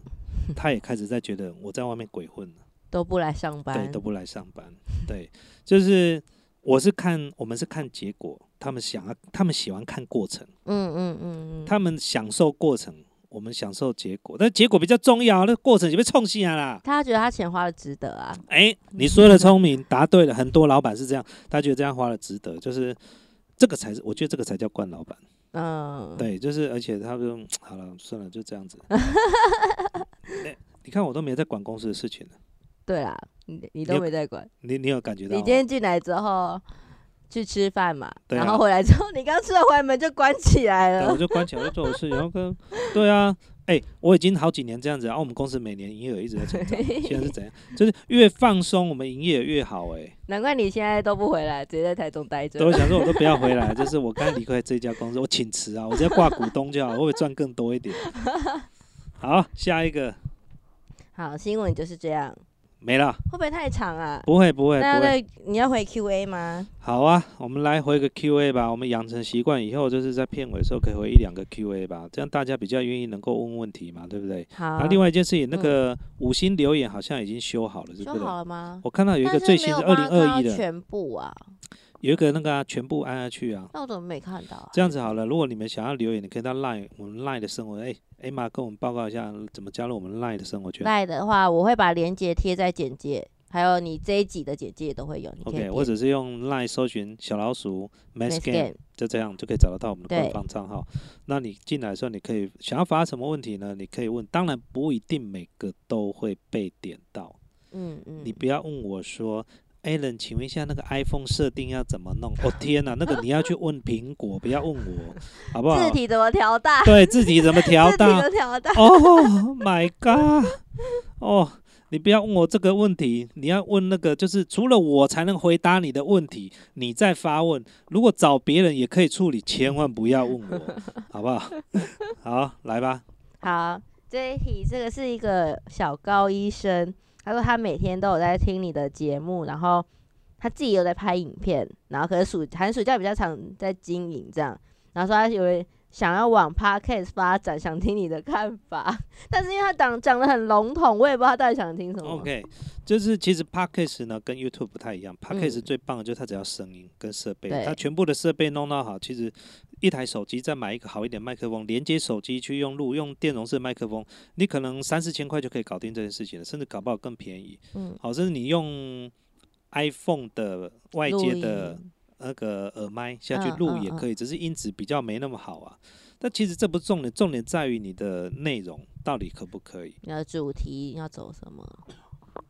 他也开始在觉得我在外面鬼混了，
都不来上班，
对，都不来上班。对，就是我是看我们是看结果，他们想要，他们喜欢看过程，
嗯嗯嗯嗯，
他们享受过程，我们享受结果，但结果比较重要，那过程就被冲下来啦。
他觉得他钱花的值得啊，
哎、你说的聪明，答对了。很多老板是这样，他觉得这样花的值得，就是这个才是，我觉得这个才叫惯老板。
嗯，
对，就是而且他就好了，算了，就这样子。哎你看我都没在管公司的事情了，
对啦，你你
你
都没在管，
你你有感觉到？
你今天进来之后去吃饭嘛，
对啊
然后回来之后，你刚吃了回来门就关起来
对，我
了，
就关起来，我就做我的事情，然后跟对啊，哎、我已经好几年这样子，然、后我们公司每年营业额一直在成长，现在是怎样？就是越放松，我们营业额越好、哎。
难怪你现在都不回来，直接在台中待着
对，。我想说，我都不要回来，就是我刚离开这家公司，我请辞啊，我直接挂股东就好，我会赚更多一点？好，下一个
好，新闻就是这样，
没了，
会不会太长啊？
不会不会
那要
不会，
再你要回 Q&A 吗？
好啊，我们来回个 Q&A 吧，我们养成习惯，以后就是在片尾的时候可以回一两个 Q&A 吧，这样大家比较愿意能够问问题嘛，对不对？
好
那，另外一件事情，那个五星留言好像已经修好了，是
修
不是？
好了吗？
我看到有一个最新的二
有帮他看到
零二一的，
全部啊，
有一个那个、啊、全部按下去啊。
那我怎么没看到啊？
这样子好了，如果你们想要留言，你可以到 Line 我们 Line 的生活，哎、艾玛跟我们报告一下怎么加入我们 Line 的生活圈。
赖的话，我会把链接贴在简介，还有你这一集的简介都会有。
OK，或者是用 Line 搜寻小老鼠
Game，Game
就这样就可以找得到我们的官方账号。那你进来的时候，你可以想要发什么问题呢？你可以问，当然不一定每个都会被点到。
嗯嗯，
你不要问我说。Alan，请问一下那个 iPhone 设定要怎么弄？哦天哪，那个你要去问苹果，不要问我，好不好
字？体怎么调大？
对，字体怎么调
字 体
大？
都调大。
哦、my god！哦，你不要问我这个问题，你要问那个，就是除了我才能回答你的问题，你再发问。如果找别人也可以处理，千万不要问我，好不好？好，来吧。
好，这一题，这个是一个小高医生，他说他每天都有在听你的节目，然后他自己有在拍影片，然后可是暑寒暑假比较常在经营这样，然后说他以为。想要往 podcast 发展，想听你的看法，但是因为他讲讲的很笼统，我也不知道他到底想听什么。
OK，就是其实 podcast 呢跟 YouTube 不太一样，podcast 最棒的就是它只要声音跟设备，它全部的设备弄到好，其实一台手机再买一个好一点麦克风，连接手机去用录，用电容式麦克风，你可能三四千块就可以搞定这件事情了，甚至搞不好更便宜。嗯，好，甚至你用 iPhone 的外接的。那个耳麦下去录也可以，只是音质比较没那么好啊。但其实这不重点，重点在于你的内容到底可不可以。
你的主题要走什么？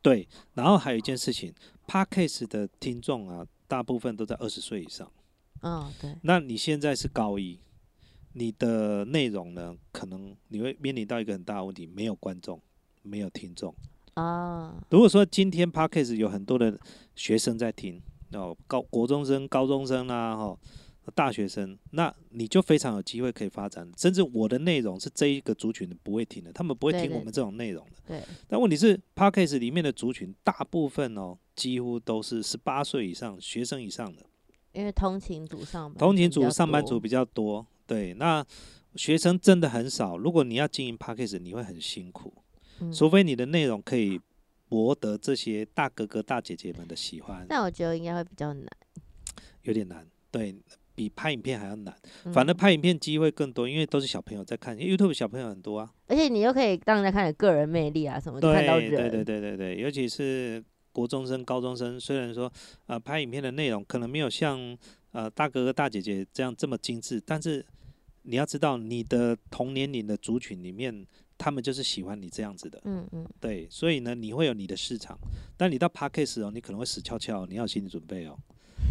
对，然后还有一件事情，Podcast 的听众啊，大部分都在二十岁以上。
嗯，对。
那你现在是高一，你的内容呢，可能你会面临到一个很大的问题，没有观众，没有听众啊。如果说今天 Podcast 有很多的学生在听。哦，高国中生、高中生啊，哈，大学生，那你就非常有机会可以发展。甚至我的内容是这一个族群的不会听的，他们不会听我们这种内容的。
对。
但问题是 p a c k a g e 里面的族群大部分哦，几乎都是十八岁以上学生以上的。
因为通勤族上班，
通勤族上班族比较多。对，那学生真的很少。如果你要经营 p a c k a g e 你会很辛苦，除非你的内容可以。博得这些大哥哥大姐姐们的喜欢，
但我觉得应该会比较难，
有点难，对比拍影片还要难。反正拍影片机会更多，因为都是小朋友在看，YouTube 小朋友很多啊。
而且你又可以让人家看你个人魅力啊什么，看到人。
对对对对对，尤其是国中生、高中生，虽然说呃拍影片的内容可能没有像呃大哥哥大姐姐这样这么精致，但是你要知道你的同年龄的族群里面。他们就是喜欢你这样子的，嗯嗯，对，所以呢，你会有你的市场，但你到 p a c k a g e 哦，你可能会死翘翘，你要有心理准备哦，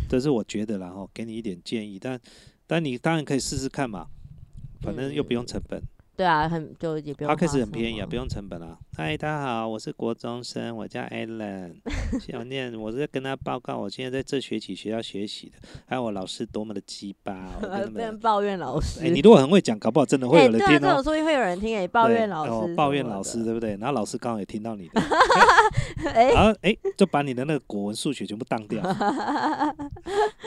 这是我觉得，然后给你一点建议，但但你当然可以试试看嘛，反正又不用成本。
对啊，很就也不用。
开始很便宜啊，不用成本啊。嗨，大家好，我是国中生，我叫 Allen，小 念，我是在跟他报告，我现在在这学期学校学习的，还有我老师多么的鸡巴，
被人 抱怨老师。
哎，你如果很会讲，搞不好真的会有人听哦。
这种说音会有人听，哎，抱怨老师，
抱怨老师，对不对？然后老师刚好也听到你的，然后哎，就把你的那个国文、数学全部当掉。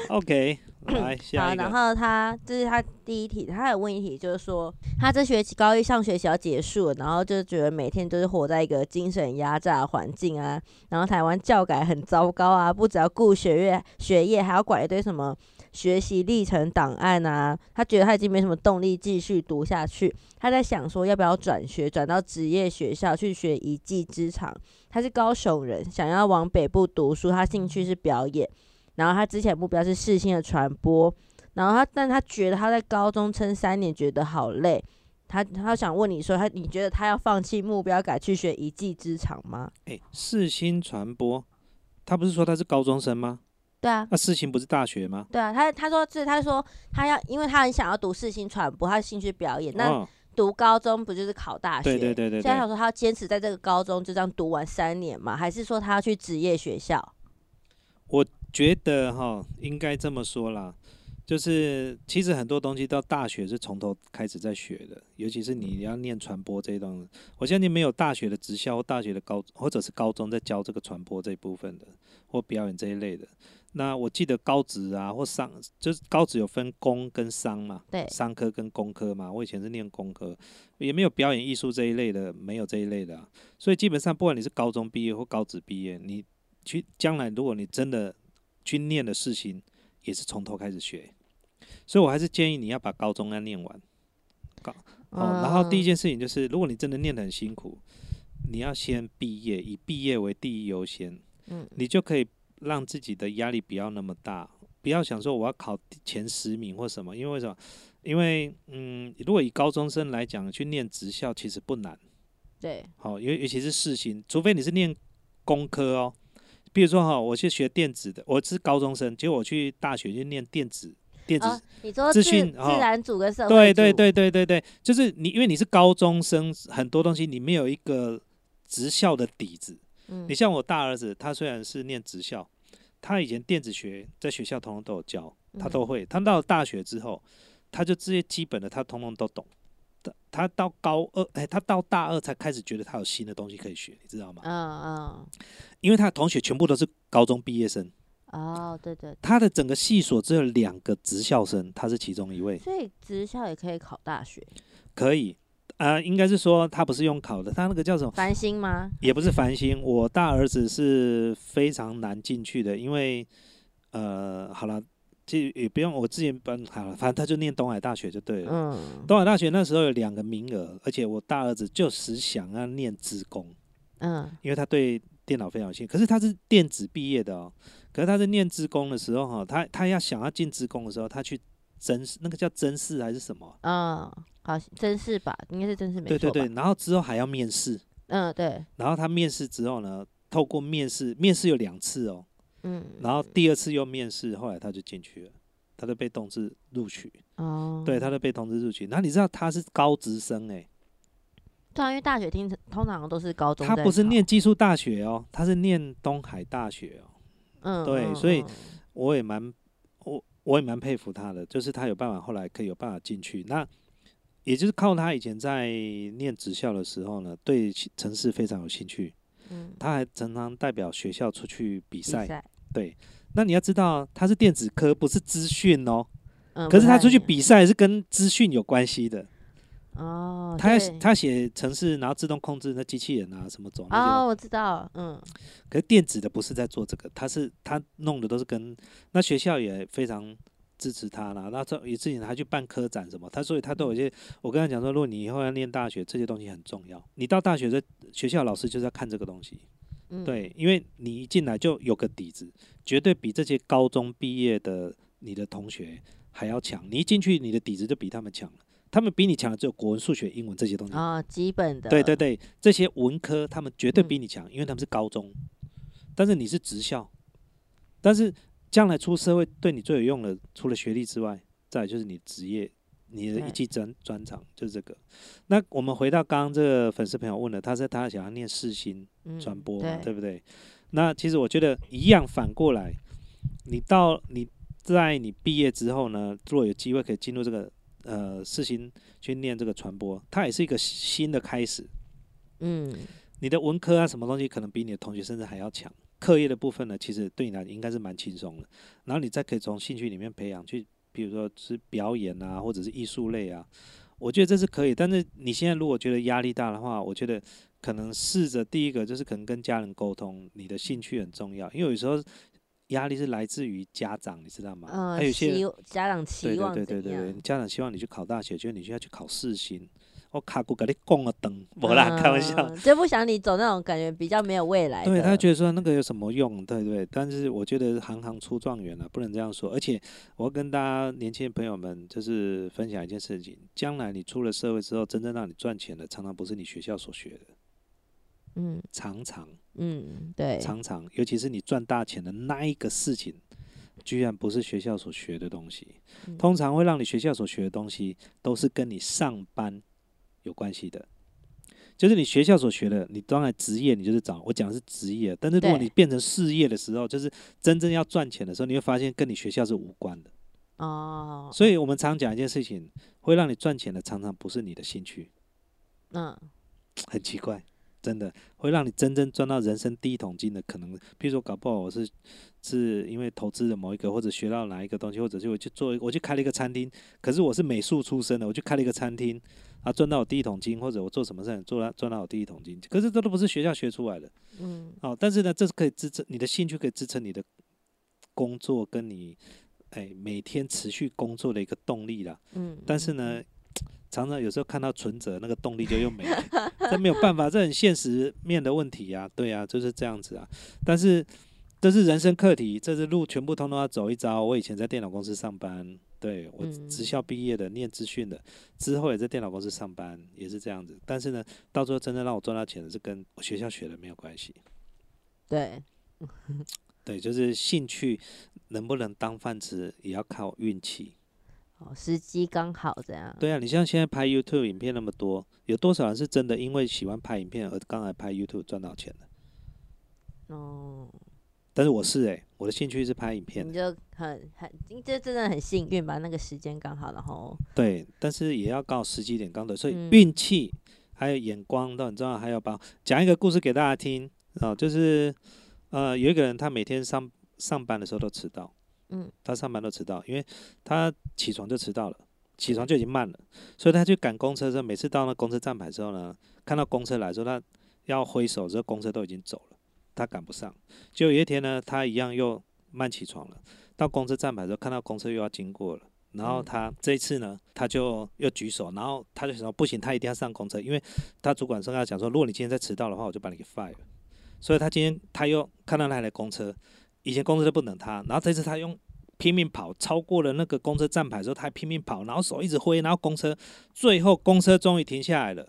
OK。来下
一个。然后他这是他第一题，他有问一题，就是说他这学期高一上学期要结束了，然后就觉得每天都是活在一个精神压榨的环境啊，然后台湾教改很糟糕啊，不只要顾学业学业，还要管一堆什么学习历程档案啊，他觉得他已经没什么动力继续读下去，他在想说要不要转学转到职业学校去学一技之长。他是高雄人，想要往北部读书，他兴趣是表演。然后他之前目标是世新的传播，然后他，但他觉得他在高中撑三年觉得好累，他他想问你说，他你觉得他要放弃目标改去学一技之长吗？
哎，世新传播，他不是说他是高中生吗？
对啊，
那世新不是大学吗？
对啊，他他说是他说他要，因为他很想要读世新传播，他兴趣表演，那读高中不就是考大学？
对对对对。
现在想说他要坚持在这个高中就这样读完三年嘛，还是说他要去职业学校？
我。觉得哈，应该这么说啦，就是其实很多东西到大学是从头开始在学的，尤其是你要念传播这一段，我相信没有大学的职校、或大学的高或者是高中在教这个传播这一部分的，或表演这一类的。那我记得高职啊或商，就是高职有分工跟商嘛，
对，
商科跟工科嘛。我以前是念工科，也没有表演艺术这一类的，没有这一类的。所以基本上不管你是高中毕业或高职毕业，你去将来如果你真的去念的事情也是从头开始学，所以我还是建议你要把高中要念完。高哦，然后第一件事情就是，如果你真的念得很辛苦，你要先毕业，以毕业为第一优先。嗯，你就可以让自己的压力不要那么大，不要想说我要考前十名或什么，因为为什么？因为嗯，如果以高中生来讲去念职校其实不难。
对，
好，尤尤其是世新，除非你是念工科哦。比如说哈，我去学电子的，我是高中生，结果我去大学去念电子，电子，
你说资讯自然组跟社会
对对对对对对，就是你，因为你是高中生，很多东西你没有一个职校的底子，
嗯。
你像我大儿子，他虽然是念职校，他以前电子学在学校通通都有教，他
嗯。
都会。他到了大学之后，他就这些基本的他通通都懂。他他到高二，哎、他到大二才开始觉得他有新的东西可以学，你知道吗？
嗯嗯，
因为他的同学全部都是高中毕业生，
哦，对对，
他的整个系所只有两个职校生，他是其中一位，
所以职校也可以考大学，
可以。啊、应该是说他不是用考的，他那个叫什么？
繁星吗？
也不是繁星，我大儿子是非常难进去的，因为呃，好了，就也不用我之前班好了，反正他就念东海大学就对了。
嗯
东海大学那时候有两个名额，而且我大儿子就是想要念职工，
嗯
因为他对电脑非常有兴趣。可是他是电子毕业的哦，可是他在念职工的时候哈，他他要想要进职工的时候，他去甄那个叫真试还是什么？
嗯，好，真是吧？应该是真是没错？
对对对，然后之后还要面试，
嗯对，
然后他面试之后呢，透过面试，面试有两次哦。
嗯，
然后第二次又面试，后来他就进去了，他就被通知录取，
哦，
对，他就被通知录取。然后你知道他是高职生诶、
对啊，因为大学听通常都是高中，
他不是念技术大学哦，他是念东海大学哦。
嗯，嗯
对所以
嗯。
我也蛮我我也蛮佩服他的，就是他有办法后来可以有办法进去。那也就是靠他以前在念职校的时候呢，对城市非常有兴趣，
嗯。
他还常常代表学校出去比
比
赛。
赛，
对，那你要知道他是电子科，不是资讯哦。
嗯，
可是他出去比赛是跟资讯有关系的，
哦，
他要他写程式，然后自动控制那机器人啊什么走那些东
哦，我知道，嗯
可是电子的不是在做这个，他是他弄的都是跟那学校也非常支持他啦。那这以之前他去办科展什么，他所以他都有一些。我跟他讲说，如果你以后要念大学，这些东西很重要。你到大学的学校老师就是要看这个东西，
嗯，
对，因为你一进来就有个底子，绝对比这些高中毕业的你的同学还要强。你一进去，你的底子就比他们强了。他们比你强的只有国文、数学、英文这些东西。
哦，基本的，
对对对，这些文科他们绝对
嗯
比你强，因为他们是高中，但是你是职校，但是将来出社会对你最有用的，除了学历之外，再就是你职业，你的一
对
技专专长就是这个。那我们回到刚刚这个粉丝朋友问了，他说他想要念四新
嗯
传播嘛，
对
对不对？那其实我觉得一样，反过来，你到你在你毕业之后呢，如果有机会可以进入这个呃四新去念这个传播，它也是一个新的开始。
嗯
你的文科啊，什么东西可能比你的同学甚至还要强。课业的部分呢，其实对你来应该是蛮轻松的。然后你再可以从兴趣里面培养，去比如说是表演啊，或者是艺术类啊，我觉得这是可以。但是你现在如果觉得压力大的话，我觉得可能试着第一个就是可能跟家人沟通，你的兴趣很重要，因为有时候压力是来自于家长，你知道吗？
嗯，
还有些
家长期
望对
望
对对对对，家长希望你去考大学，觉得你需要去考世新。我卡古给你供了等，不啦，开玩笑。
嗯 就不想你走那种感觉比较没有未来的。
对他觉得说那个有什么用，对对？但是我觉得行行出状元了、不能这样说。而且我要跟大家年轻的朋友们，就是分享一件事情：将来你出了社会之后，真正让你赚钱的，常常不是你学校所学的，
嗯
常常
嗯，对，
常常，尤其是你赚大钱的那一个事情，居然不是学校所学的东西。
嗯
通常会让你学校所学的东西，都是跟你上班有关系的。就是你学校所学的，你当然职业你就是找我讲的是职业，但是如果你变成事业的时候，就是真正要赚钱的时候，你会发现跟你学校是无关的。
哦，
所以我们常讲一件事情，会让你赚钱的，常常不是你的兴趣，
嗯
很奇怪，真的会让你真正赚到人生第一桶金的，可能，譬如说搞不好我是是因为投资的某一个，或者学到哪一个东西，或者是我去做，我去开了一个餐厅，可是我是美术出身的，我去开了一个餐厅，啊，赚到我第一桶金，或者我做什么事做到赚到我第一桶金，可是这都不是学校学出来的，
嗯
哦，但是呢，这是可以支撑你的兴趣，可以支撑你的工作跟你哎每天持续工作的一个动力啦。
嗯，
但是呢，常常有时候看到存折，那个动力就又没了，这没有办法，这很现实面的问题呀、对呀、就是这样子啊。但是这是人生课题，这是路全部通通要走一遭。我以前在电脑公司上班，对我
嗯
职校毕业的，念资讯的，之后也在电脑公司上班，也是这样子。但是呢，到最后真正让我赚到钱的是跟我学校学的没有关系。
对，
对，就是兴趣能不能当饭吃，也要靠运气。
哦，时机刚好这样。
对啊，你像现在拍 YouTube 影片那么多，有多少人是真的因为喜欢拍影片而刚来拍 YouTube 赚到钱的？
哦，
但是我是哎、我的兴趣是拍影片
你，就很很，这真的很幸运吧？那个时间刚好，然后
对，但是也要告时机点刚对，所以
嗯。
运气还有眼光都很重要，还要把讲一个故事给大家听啊、就是呃有一个人他每天上上班的时候都迟到，
嗯，
他上班都迟到，因为他起床就迟到了，起床就已经慢了，所以他去赶公车的时候，每次到那公车站牌之后呢，看到公车来的时候，他要挥手，之后公车都已经走了，他赶不上。就有一天呢，他一样又慢起床了，到公车站牌的时候，看到公车又要经过了。然后
嗯
他这一次呢，他就又举手，然后他就想说不行，他一定要上公车，因为他主管说跟他讲说，如果你今天再迟到的话，我就把你给 fire 了。所以他今天他又看到那台公车，以前公车都不等他，然后这次他用拼命跑，超过了那个公车站牌之后，他还拼命跑，然后手一直挥，然后公车最后公车终于停下来了，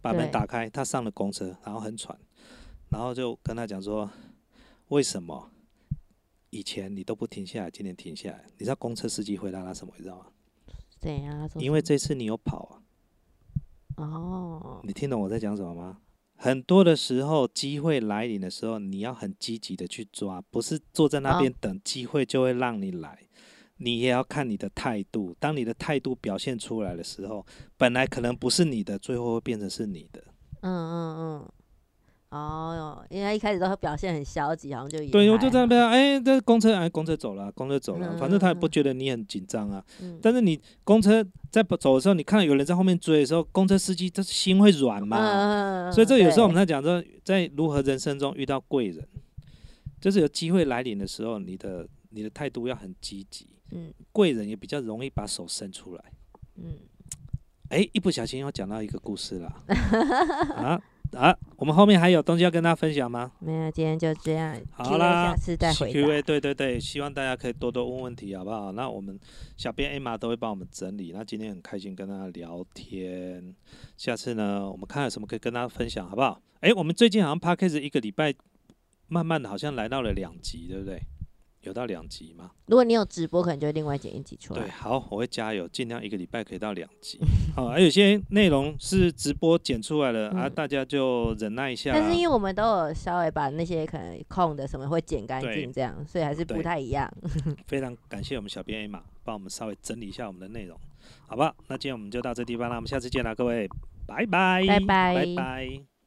把门打开，他上了公车，然后很喘，然后就跟他讲说，为什么以前你都不停下来，今天停下来？你知道公车司机回答他什么？你知道吗？因为这次你有跑啊，
哦，
你听懂我在讲什么吗？很多的时候，机会来临的时候，你要很积极的去抓，不是坐在那
哦
边等机会就会让你来。你也要看你的态度，当你的态度表现出来的时候，本来可能不是你的，最后会变成是你的。
嗯嗯嗯，哦，因为他一开始都会表现很消极，好像就也
对，我就
还
在那边，哎，这公车，哎，公车走了，公车走了，反正他也不
嗯
觉得你很紧张啊。
嗯
但是你公车在走的时候，你看到有人在后面追的时候，公车司机他心会软嘛。
嗯，
所以这有时候我们在讲说，在如何人生中遇到贵人，就是有机会来临的时候，你的你的态度要很积极，
嗯
贵人也比较容易把手伸出来。
嗯，
哎，一不小心又讲到一个故事了 啊啊！我们后面还有东西要跟大家分享吗？
没有，今天就这样，
好啦
下次再回
Q&A，对对对，希望大家可以多多问问题，好不好？那我们小编 Emma 都会帮我们整理。那今天很开心跟大家聊天，下次呢，我们看有什么可以跟大家分享，好不好？哎，我们最近好像 p a c k a g e 一个礼拜，慢慢的好像来到了两集，对不对？有到两集吗？
如果你有直播，可能就会另外剪一集出来对，
好，我会加油，尽量一个礼拜可以到两集。好，而有些内容是直播剪出来的、啊，
嗯
大家就忍耐一下。
但是因为我们都有稍微把那些可能空的什么会剪干净，这样，所以还是不太一样。
非常感谢我们小编 A 玛帮我们稍微整理一下我们的内容，好吧？那今天我们就到这地方了，我们下次见啦，各位，拜拜，
拜拜
拜拜。